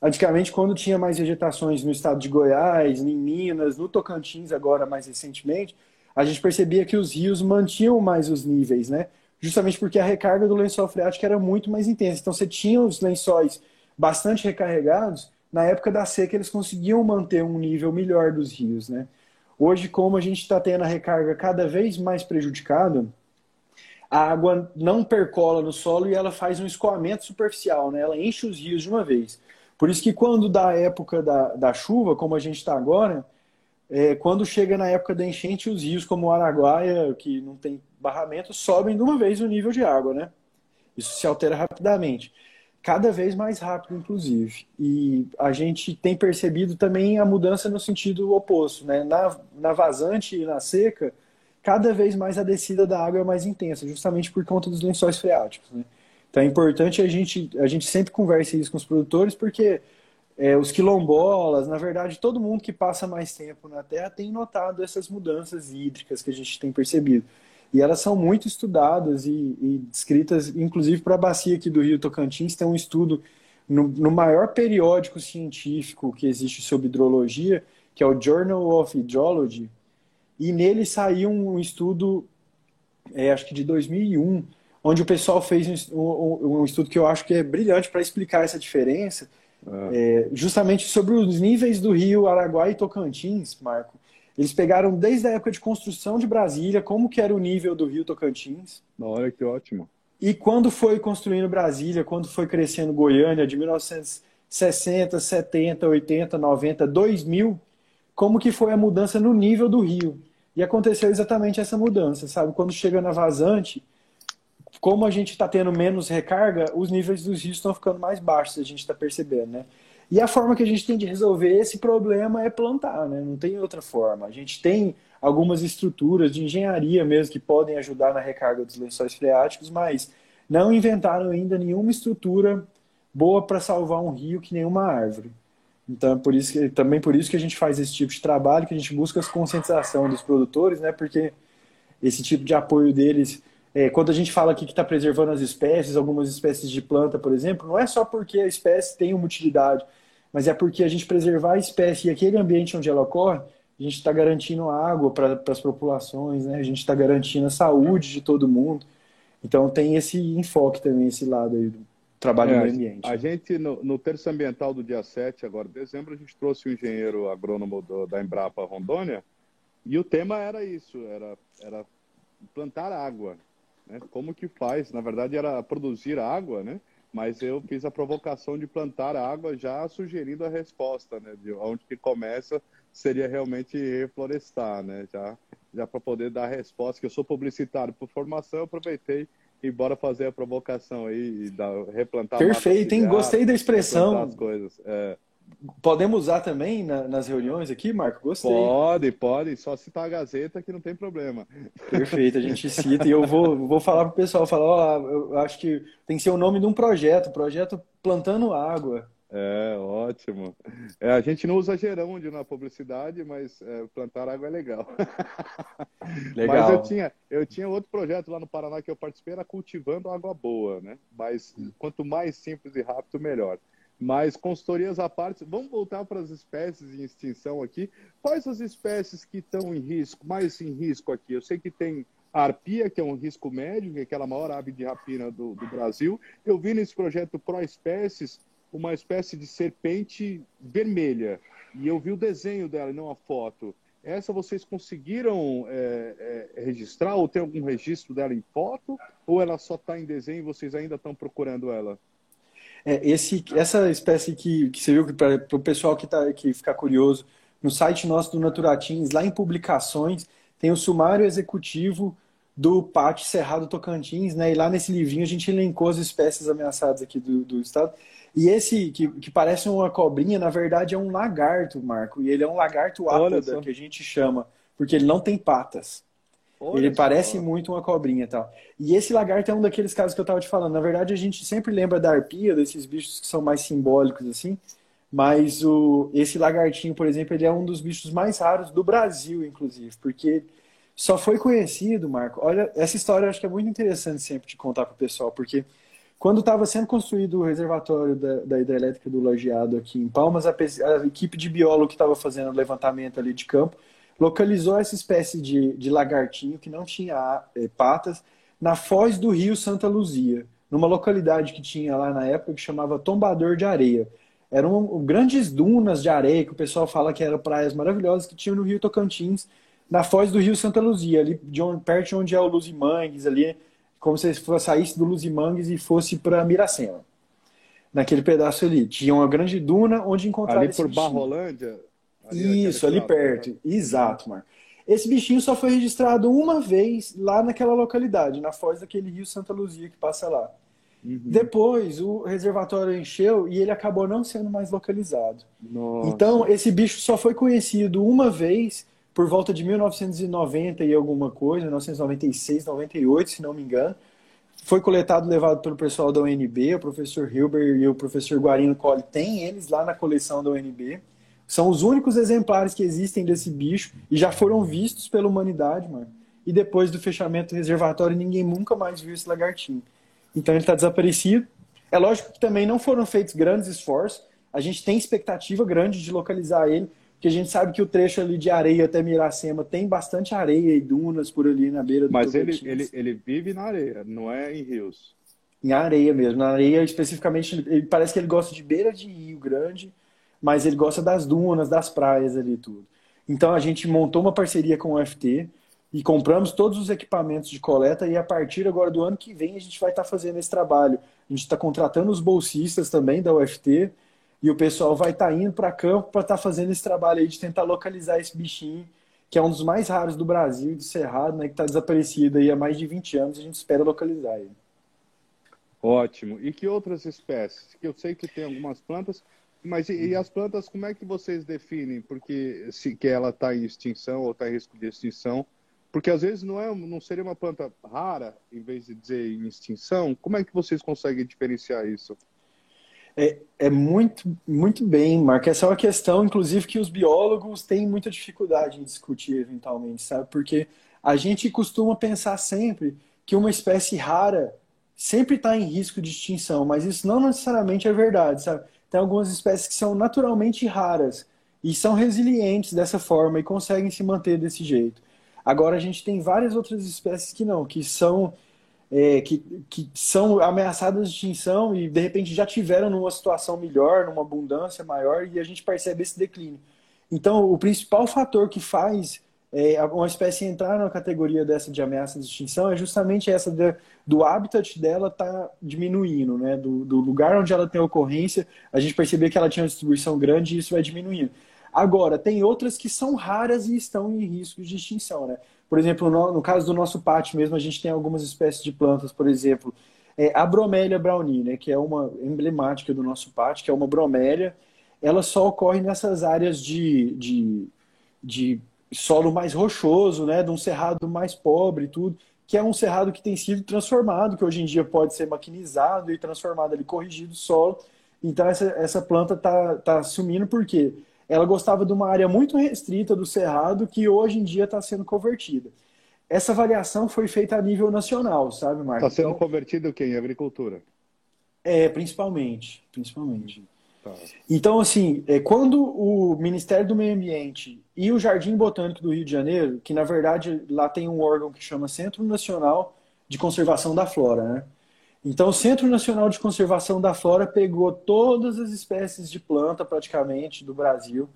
antigamente, quando tinha mais vegetações no estado de Goiás, em Minas, no Tocantins, agora mais recentemente, a gente percebia que os rios mantinham mais os níveis, né? Justamente porque a recarga do lençol freático era muito mais intensa. Então você tinha os lençóis bastante recarregados, na época da seca eles conseguiam manter um nível melhor dos rios, né? Hoje, como a gente está tendo a recarga cada vez mais prejudicada, a água não percola no solo e ela faz um escoamento superficial, né? Ela enche os rios de uma vez. Por isso que quando dá a época da, da chuva, como a gente está agora, é, quando chega na época da enchente, os rios como o Araguaia, que não tem barramento, sobem de uma vez o nível de água, né? Isso se altera rapidamente. Cada vez mais rápido, inclusive. E a gente tem percebido também a mudança no sentido oposto, né? Na, na vazante e na seca, cada vez mais a descida da água é mais intensa, justamente por conta dos lençóis freáticos, né? Então é importante a gente, a gente sempre converse isso com os produtores, porque é, os quilombolas, na verdade, todo mundo que passa mais tempo na Terra tem notado essas mudanças hídricas que a gente tem percebido. E elas são muito estudadas e, e descritas, inclusive para a bacia aqui do Rio Tocantins, tem um estudo no, no, maior periódico científico que existe sobre hidrologia, que é o Journal of Hydrology, e nele saiu um estudo, é, acho que de 2001, onde o pessoal fez um, um, um estudo que eu acho que é brilhante para explicar essa diferença, é, justamente sobre os níveis do rio Araguaia e Tocantins, Marco. Eles pegaram desde a época de construção de Brasília, como que era o nível do rio Tocantins. Olha que ótimo. E quando foi construindo Brasília, quando foi crescendo Goiânia, de 1960, 70, 80, 90, 2000, como que foi a mudança no nível do rio. E aconteceu exatamente essa mudança, sabe? Quando chega na vazante, como a gente está tendo menos recarga, os níveis dos rios estão ficando mais baixos, a gente está percebendo, né? E a forma que a gente tem de resolver esse problema é plantar, né? Não tem outra forma. A gente tem algumas estruturas de engenharia mesmo que podem ajudar na recarga dos lençóis freáticos, mas não inventaram ainda nenhuma estrutura boa para salvar um rio que nenhuma árvore. Então, por isso que, também por isso que a gente faz esse tipo de trabalho, que a gente busca a conscientização dos produtores, né? Porque esse tipo de apoio deles é, quando a gente fala aqui que está preservando as espécies, algumas espécies de planta, por exemplo, não é só porque a espécie tem uma utilidade, mas é porque a gente preservar a espécie e aquele ambiente onde ela ocorre, a gente está garantindo água para as populações, né? a gente está garantindo a saúde de todo mundo. Então tem esse enfoque também, esse lado aí do trabalho é, no ambiente. A gente, no, no terço ambiental do dia 7, agora de dezembro, a gente trouxe o engenheiro agrônomo do, da Embrapa Rondônia, e o tema era isso, era, era plantar água. Né? Como que faz? Na verdade era produzir água, né? Mas eu fiz a provocação de plantar água já sugerindo a resposta, né? De onde que começa seria realmente reflorestar, né? Já, já para poder dar a resposta, que eu sou publicitário por formação, eu aproveitei e bora fazer a provocação aí e dar, replantar. Perfeito, hein? Gostei da expressão. As coisas. É. Podemos usar também na, nas reuniões aqui, Marco? Gostei. Pode, pode. Só citar a Gazeta que não tem problema. Perfeito, a gente cita. E eu vou, vou falar para o pessoal, falar, ó, eu acho que tem que ser o nome de um projeto, projeto Plantando Água. É, ótimo. É, a gente não usa gerúndio na publicidade, mas é, plantar água é legal. legal. Mas eu tinha, eu tinha outro projeto lá no Paraná que eu participei, era cultivando água boa, né? Mas quanto mais simples e rápido, melhor. Mas consultorias à parte, vamos voltar para as espécies em extinção aqui. Quais as espécies que estão em risco, mais em risco aqui? Eu sei que tem a arpia, que é um risco médio, que é aquela maior ave de rapina do, do Brasil. Eu vi nesse projeto Pro Espécies uma espécie de serpente vermelha. E eu vi o desenho dela não a foto. Essa vocês conseguiram é, é, registrar ou tem algum registro dela em foto? Ou ela só está em desenho e vocês ainda estão procurando ela? É, esse, essa espécie que, que você viu, para o pessoal que, tá, que ficar curioso, no site nosso do Naturatins, lá em publicações, tem o sumário executivo do Pátio Cerrado Tocantins, né? E lá nesse livrinho a gente elencou as espécies ameaçadas aqui do, do estado. E esse que, que parece uma cobrinha, na verdade é um lagarto, Marco. E ele é um lagarto ápoda, que a gente chama, porque ele não tem patas. Olha ele parece muito uma cobrinha e tal. E esse lagarto é um daqueles casos que eu estava te falando. Na verdade, a gente sempre lembra da arpia, desses bichos que são mais simbólicos, assim. Mas o, esse lagartinho, por exemplo, ele é um dos bichos mais raros do Brasil, inclusive. Porque só foi conhecido, Marco. Olha, essa história eu acho que é muito interessante sempre de contar para o pessoal, porque quando estava sendo construído o reservatório da, da, hidrelétrica do Lajeado aqui em Palmas, a, a equipe de biólogo que estava fazendo o levantamento ali de campo localizou essa espécie de, de lagartinho que não tinha é, patas na foz do rio Santa Luzia, numa localidade que tinha lá na época que chamava Tombador de Areia. Eram grandes dunas de areia que o pessoal fala que eram praias maravilhosas que tinham no rio Tocantins, na foz do rio Santa Luzia, ali de onde, perto de onde é o Luzimangues, ali como se saísse do Luzimangues e fosse para Miracema. Naquele pedaço ali. Tinha uma grande duna onde encontrava Ali por. Barrolândia? Ali Isso, ali perto. Né? Exato, Marco. Esse bichinho só foi registrado uma vez lá naquela localidade, na foz daquele rio Santa Luzia que passa lá. Uhum. Depois o reservatório encheu e ele acabou não sendo mais localizado. Nossa. Então esse bicho só foi conhecido uma vez por volta de 1990 e alguma coisa, 1996, 98, se não me engano. Foi coletado, levado pelo pessoal da UNB, o professor Hilber e o professor Guarino Colli tem eles lá na coleção da UNB. São os únicos exemplares que existem desse bicho e já foram vistos pela humanidade, mano. E depois do fechamento do reservatório, ninguém nunca mais viu esse lagartinho. Então ele está desaparecido. É lógico que também não foram feitos grandes esforços. A gente tem expectativa grande de localizar ele, que a gente sabe que o trecho ali de areia até Miracema tem bastante areia e dunas por ali na beira do Mas ele, ele, ele vive na areia, não é em rios. Em areia mesmo. Na areia, especificamente, ele, parece que ele gosta de beira de rio grande, mas ele gosta das dunas, das praias ali tudo. Então a gente montou uma parceria com o UFT e compramos todos os equipamentos de coleta e a partir agora do ano que vem a gente vai estar fazendo esse trabalho. A gente está contratando os bolsistas também da UFT e o pessoal vai estar tá indo para campo para estar tá fazendo esse trabalho aí de tentar localizar esse bichinho, que é um dos mais raros do Brasil, do Cerrado, né, que está desaparecido aí há mais de 20 anos, a gente espera localizar ele. Ótimo. E que outras espécies? Que eu sei que tem algumas plantas, mas e, e as plantas, como é que vocês definem? Porque se que ela está em extinção ou está em risco de extinção? Porque às vezes não, é, não seria uma planta rara, em vez de dizer em extinção. Como é que vocês conseguem diferenciar isso? É, é muito, muito bem, Marco. Essa é uma questão, inclusive, que os biólogos têm muita dificuldade em discutir eventualmente, sabe? Porque a gente costuma pensar sempre que uma espécie rara sempre está em risco de extinção, mas isso não necessariamente é verdade, sabe? Tem algumas espécies que são naturalmente raras e são resilientes dessa forma e conseguem se manter desse jeito. Agora a gente tem várias outras espécies que não, que são é, que, que são ameaçadas de extinção e de repente já tiveram numa situação melhor, numa abundância maior e a gente percebe esse declínio. Então, o principal fator que faz é, uma espécie entrar na categoria dessa de ameaça de extinção é justamente essa de, do habitat dela tá diminuindo, né? Do, do, lugar onde ela tem ocorrência, a gente percebeu que ela tinha uma distribuição grande e isso vai diminuindo. Agora, tem outras que são raras e estão em risco de extinção, né? Por exemplo, no, no caso do nosso pátio mesmo, a gente tem algumas espécies de plantas, por exemplo, é, a bromélia brownie, né, que é uma emblemática do nosso pátio, que é uma bromélia, ela só ocorre nessas áreas de, de, de solo mais rochoso, né, de um cerrado mais pobre e tudo, que é um cerrado que tem sido transformado, que hoje em dia pode ser maquinizado e transformado ali, corrigido o solo, Então essa, essa planta está tá sumindo porque ela gostava de uma área muito restrita do cerrado que hoje em dia está sendo convertida. Essa avaliação foi feita a nível nacional, sabe, Marcos? Está sendo então, convertida o quê? Em agricultura? É, principalmente. Principalmente. Tá. Então, assim, é, quando o Ministério do Meio Ambiente e o Jardim Botânico do Rio de Janeiro, que na verdade lá tem um órgão que chama Centro Nacional de Conservação da Flora, né? Então, o Centro Nacional de Conservação da Flora pegou todas as espécies de planta, praticamente, do Brasil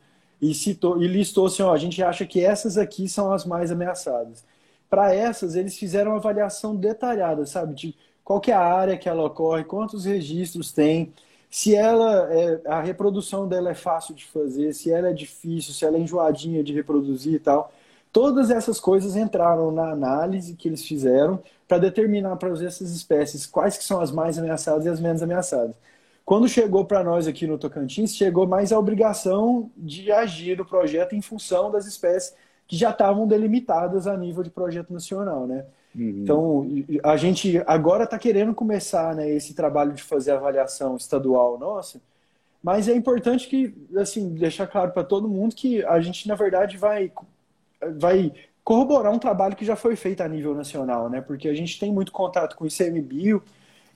e, citou, e listou assim: ó, a gente acha que essas aqui são as mais ameaçadas. Para essas, eles fizeram uma avaliação detalhada, sabe? De qual é a área que ela ocorre, quantos registros tem, se ela é, a reprodução dela é fácil de fazer, se ela é difícil, se ela é enjoadinha de reproduzir e tal. Todas essas coisas entraram na análise que eles fizeram para determinar para essas espécies quais que são as mais ameaçadas e as menos ameaçadas. Quando chegou para nós aqui no Tocantins, chegou mais a obrigação de agir no projeto em função das espécies que já estavam delimitadas a nível de projeto nacional, né? Uhum. Então, a gente agora está querendo começar né, esse trabalho de fazer avaliação estadual nossa, mas é importante que, assim, deixar claro para todo mundo que a gente, na verdade, vai, vai corroborar um trabalho que já foi feito a nível nacional, né? Porque a gente tem muito contato com o ICMBio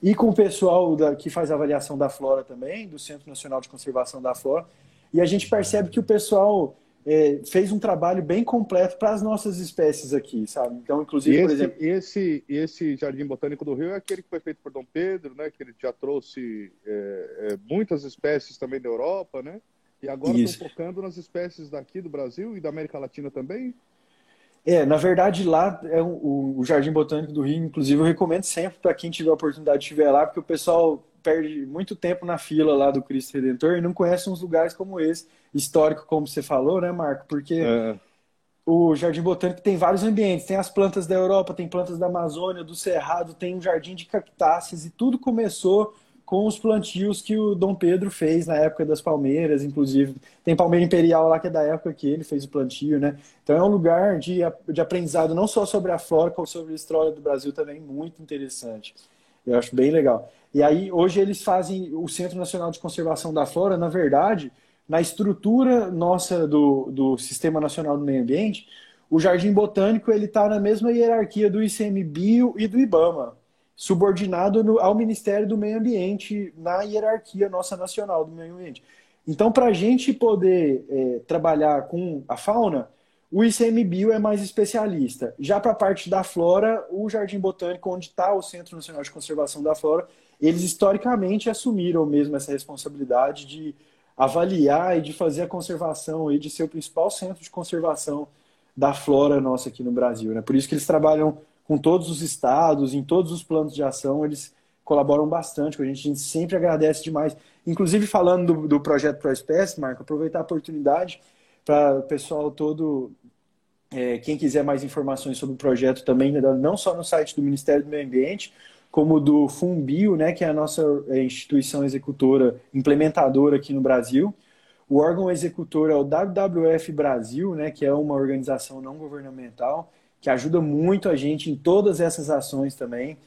e com o pessoal da, que faz avaliação da flora também, do Centro Nacional de Conservação da Flora, e a gente percebe que o pessoal é, fez um trabalho bem completo para as nossas espécies aqui, sabe? Então, inclusive, esse, por exemplo... Esse, esse Jardim Botânico do Rio é aquele que foi feito por Dom Pedro, né? Que ele já trouxe é, é, muitas espécies também da Europa, né? E agora estão focando nas espécies daqui do Brasil e da América Latina também? É, na verdade, lá é o, o Jardim Botânico do Rio, inclusive, eu recomendo sempre para quem tiver a oportunidade de estiver lá, porque o pessoal perde muito tempo na fila lá do Cristo Redentor e não conhece uns lugares como esse, histórico, como você falou, né, Marco? Porque é. o Jardim Botânico tem vários ambientes, tem as plantas da Europa, tem plantas da Amazônia, do Cerrado, tem um jardim de cactáceas e tudo começou com os plantios que o Dom Pedro fez na época das palmeiras, inclusive. Tem palmeira imperial lá que é da época que ele fez o plantio, né? Então é um lugar de, de aprendizado não só sobre a flora, como sobre a história do Brasil também muito interessante. Eu acho bem legal. E aí, hoje eles fazem o Centro Nacional de Conservação da Flora, na verdade, na estrutura nossa do, do Sistema Nacional do Meio Ambiente, o Jardim Botânico ele está na mesma hierarquia do ICMBio e do IBAMA subordinado no, ao Ministério do Meio Ambiente na hierarquia nossa nacional do meio ambiente. Então, para a gente poder é, trabalhar com a fauna, o ICMBio é mais especialista. Já para a parte da flora, o Jardim Botânico, onde está o Centro Nacional de Conservação da Flora, eles historicamente assumiram mesmo essa responsabilidade de avaliar e de fazer a conservação e de ser o principal centro de conservação da flora nossa aqui no Brasil. Né? Por isso que eles trabalham com todos os estados, em todos os planos de ação, eles colaboram bastante com a gente, a gente sempre agradece demais. Inclusive, falando do, do projeto ProSpécie, Marco, aproveitar a oportunidade para o pessoal todo, é, quem quiser mais informações sobre o projeto também, não só no site do Ministério do Meio Ambiente, como do Fumbio, né, que é a nossa é, instituição executora, implementadora aqui no Brasil. O órgão executor é o WWF Brasil, né, que é uma organização não governamental que ajuda muito a gente em todas essas ações também.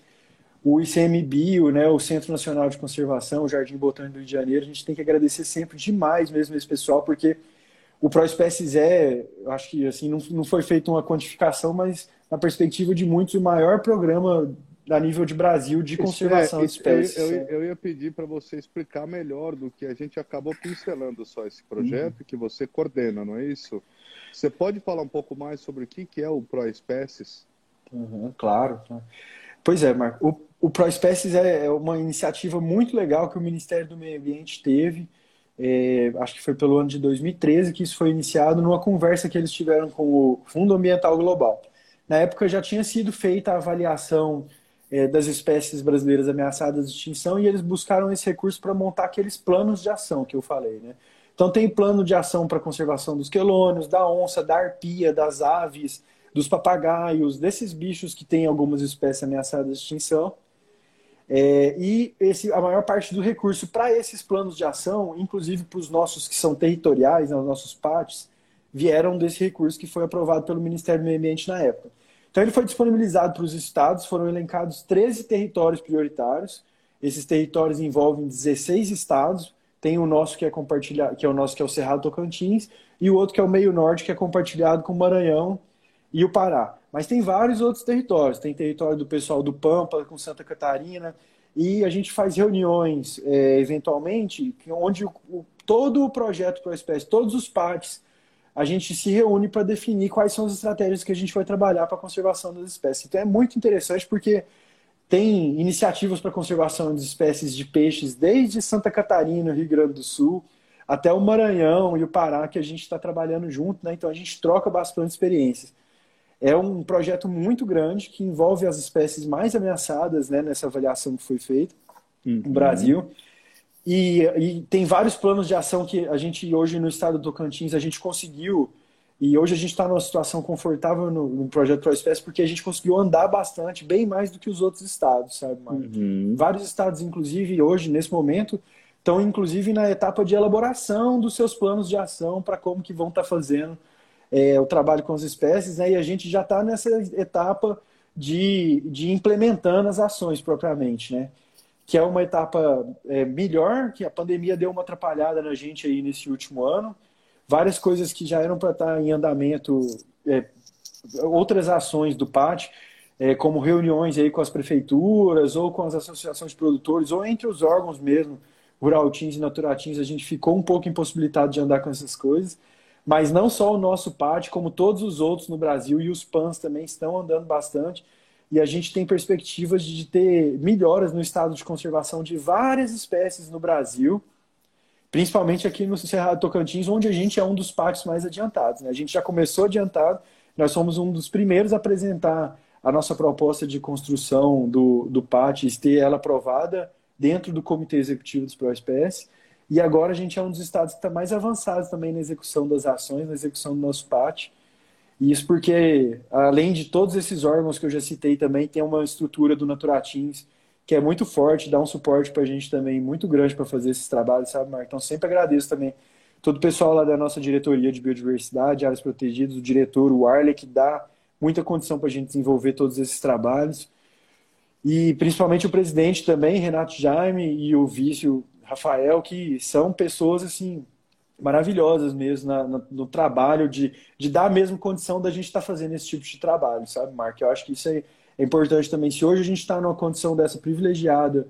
O ICMBio, né, o Centro Nacional de Conservação, o Jardim Botânico do Rio de Janeiro, a gente tem que agradecer sempre demais mesmo esse pessoal, porque o ProSpecies é, acho que assim, não, não foi feita uma quantificação, mas na perspectiva de muitos, o maior programa a nível de Brasil de conservação é, de espécies. Eu, eu, eu ia pedir para você explicar melhor do que a gente acabou pincelando só esse projeto uhum. que você coordena, não é isso? Você pode falar um pouco mais sobre o que é o ProEspécies? Uhum, claro. Pois é, Marco. O, o ProEspécies é, é uma iniciativa muito legal que o Ministério do Meio Ambiente teve. É, acho que foi pelo ano de 2013 que isso foi iniciado numa conversa que eles tiveram com o Fundo Ambiental Global. Na época já tinha sido feita a avaliação é, das espécies brasileiras ameaçadas de extinção e eles buscaram esse recurso para montar aqueles planos de ação que eu falei, né? Então tem plano de ação para conservação dos quelônios, da onça, da arpia, das aves, dos papagaios, desses bichos que têm algumas espécies ameaçadas de extinção. É, e esse, a maior parte do recurso para esses planos de ação, inclusive para os nossos que são territoriais, né, os nossos PATs, vieram desse recurso que foi aprovado pelo Ministério do Meio Ambiente na época. Então ele foi disponibilizado para os estados, foram elencados 13 territórios prioritários, Esses territórios envolvem 16 estados. Tem o nosso que é compartilhado, que é o nosso que é o Cerrado Tocantins, e o outro que é o Meio Norte, que é compartilhado com o Maranhão e o Pará. Mas tem vários outros territórios. Tem território do pessoal do Pampa, com Santa Catarina, e a gente faz reuniões, é, eventualmente, onde o, o, todo o projeto para a espécie, todos os partes, a gente se reúne para definir quais são as estratégias que a gente vai trabalhar para a conservação das espécies. Então é muito interessante porque tem iniciativas para conservação de espécies de peixes desde Santa Catarina, Rio Grande do Sul, até o Maranhão e o Pará, que a gente está trabalhando junto, né? então a gente troca bastante experiências. É um projeto muito grande que envolve as espécies mais ameaçadas né, nessa avaliação que foi feita uhum. no Brasil. E, e, tem vários planos de ação que a gente hoje no estado do Tocantins a gente conseguiu e hoje a gente está numa situação confortável no, no projeto ProSpécie porque a gente conseguiu andar bastante, bem mais do que os outros estados, sabe, Uhum. Vários estados, inclusive, hoje, nesse momento, estão inclusive na etapa de elaboração dos seus planos de ação para como que vão estar tá fazendo é, o trabalho com as espécies, né? E a gente já está nessa etapa de, de implementando as ações propriamente, né? Que é uma etapa é, melhor, que a pandemia deu uma atrapalhada na gente aí nesse último ano. Várias coisas que já eram para estar tá em andamento, é, outras ações do PAT, é, como reuniões aí com as prefeituras ou com as associações de produtores ou entre os órgãos mesmo, Rural Teams e Naturatins, a gente ficou um pouco impossibilitado de andar com essas coisas. Mas não só o nosso PAT, como todos os outros no Brasil e os PANs também estão andando bastante. E a gente tem perspectivas de ter melhoras no estado de conservação de várias espécies no Brasil, principalmente aqui no Cerrado Tocantins, onde a gente é um dos PATs mais adiantados. Né? A gente já começou adiantado, nós somos um dos primeiros a apresentar a nossa proposta de construção do, do PAT e ter ela aprovada dentro do Comitê Executivo dos ProSPS. E agora a gente é um dos estados que está mais avançado também na execução das ações, na execução do nosso PAT. Isso porque, além de todos esses órgãos que eu já citei também, tem uma estrutura do Naturatins que é muito forte, dá um suporte para a gente também muito grande para fazer esses trabalhos, sabe, Marco? Então sempre agradeço também todo o pessoal lá da nossa diretoria de biodiversidade, áreas protegidas, o diretor, o Arley, que dá muita condição para a gente desenvolver todos esses trabalhos. E principalmente o presidente também, Renato Jaime, e o vice, Rafael, que são pessoas assim maravilhosas mesmo na, no, no, trabalho de, de dar a mesma condição da gente estar tá fazendo esse tipo de trabalho, sabe, Mark? Eu acho que isso é, é importante também. Se hoje a gente está numa condição dessa privilegiada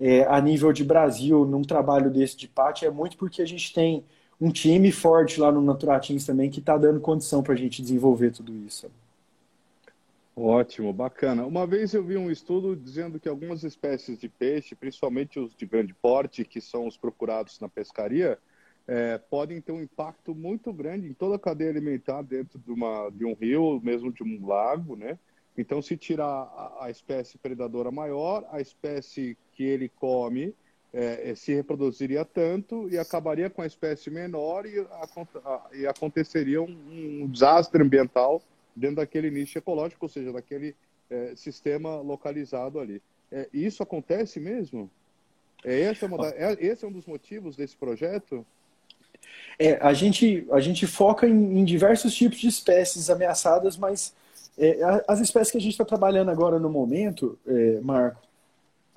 é, a nível de Brasil, num trabalho desse de pátio, é muito porque a gente tem um time forte lá no Naturatins também que está dando condição para a gente desenvolver tudo isso. Ótimo, bacana. Uma vez eu vi um estudo dizendo que algumas espécies de peixe, principalmente os de grande porte, que são os procurados na pescaria, é, podem ter um impacto muito grande em toda a cadeia alimentar dentro de, uma, de um rio, mesmo de um lago, né? Então, se tirar a, espécie predadora maior, a espécie que ele come é, é se reproduziria tanto e acabaria com a espécie menor e, a, e aconteceria um, um desastre ambiental dentro daquele nicho ecológico, ou seja, daquele é, sistema localizado ali. É, isso acontece mesmo? É essa uma da, é, esse é um dos motivos desse projeto? É, a gente, a gente foca em, em diversos tipos de espécies ameaçadas, mas é, as espécies que a gente está trabalhando agora no momento, é, Marco,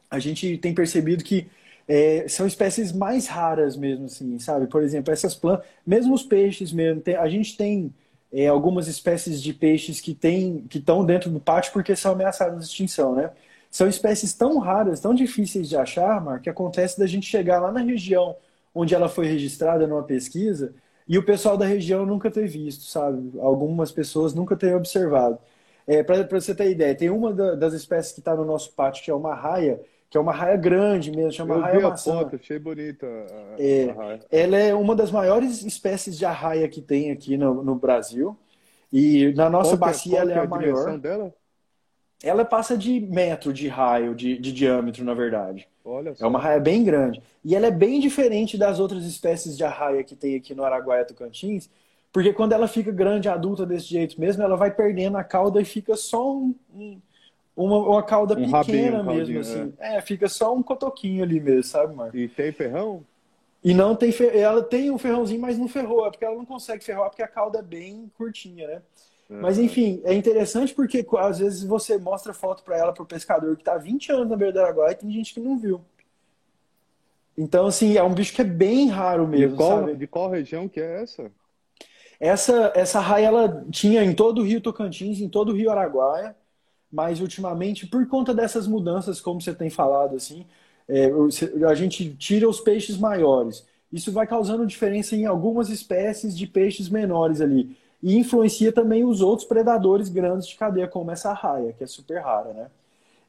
a gente tem percebido que é, são espécies mais raras mesmo, assim, sabe? Por exemplo, essas plantas, mesmo os peixes mesmo, tem, a gente tem é, algumas espécies de peixes que tem, que estão dentro do pátio porque são ameaçadas de extinção, né? São espécies tão raras, tão difíceis de achar, Mar, que acontece da gente chegar lá na região onde ela foi registrada numa pesquisa e o pessoal da região nunca ter visto, sabe? Algumas pessoas nunca ter observado. É, Para você ter ideia, tem uma das espécies que está no nosso pátio, que é uma raia, que é uma raia grande mesmo, chama Eu raia vi maçã. Foto, achei bonita a, é, a raia. Ela é uma das maiores espécies de arraia que tem aqui no, no Brasil. E na nossa qual é- bacia ela é, é a, a maior. Dela? Ela passa de metro de raio, de, de diâmetro, na verdade. Olha só. É uma raia bem grande. E ela é bem diferente das outras espécies de arraia que tem aqui no Araguaia Tocantins, porque quando ela fica grande, adulta desse jeito mesmo, ela vai perdendo a cauda e fica só um, um uma, uma cauda um pequena rabinho, mesmo, assim. É. é. fica só um cotoquinho ali mesmo, sabe, Marco? E tem ferrão? E não tem fer... ela tem um ferrãozinho, mas não ferrou, é porque ela não consegue ferrar porque a cauda é bem curtinha, né? Uhum. Mas enfim, é interessante porque às vezes você mostra foto para ela pro pescador que tá 20 anos na beira do Araguaia e tem gente que não viu. Então, assim, é um bicho que é bem raro mesmo, de qual, sabe? De qual região que é essa? Essa, essa raia, ela tinha em todo o Rio Tocantins, em todo o Rio Araguaia, mas ultimamente, por conta dessas mudanças, como você tem falado, assim, é, a gente tira os peixes maiores. Isso vai causando diferença em algumas espécies de peixes menores ali. E influencia também os outros predadores grandes de cadeia, como essa raia, que é super rara, né?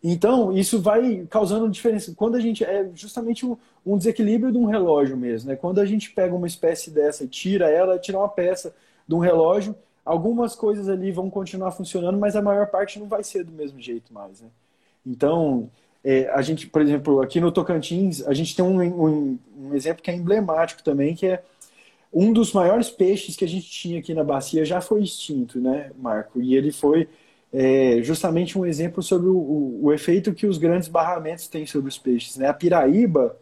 Então, isso vai causando diferença. Quando a gente. É justamente um, desequilíbrio de um relógio mesmo, né? Quando a gente pega uma espécie dessa e tira ela, tira uma peça de um relógio, algumas coisas ali vão continuar funcionando, mas a maior parte não vai ser do mesmo jeito mais, né? Então, é, a gente, por exemplo, aqui no Tocantins, a gente tem um, um, um exemplo que é emblemático também, que é um dos maiores peixes que a gente tinha aqui na bacia já foi extinto, né, Marco? E ele foi é, justamente um exemplo sobre o, o, o, efeito que os grandes barramentos têm sobre os peixes. Né? A piraíba,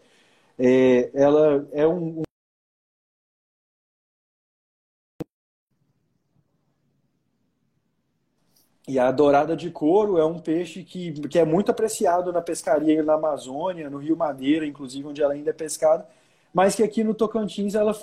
é, ela é um, um E a dourada de couro é um peixe que, que é muito apreciado na pescaria na Amazônia, no Rio Madeira, inclusive, onde ela ainda é pescada, mas que aqui no Tocantins ela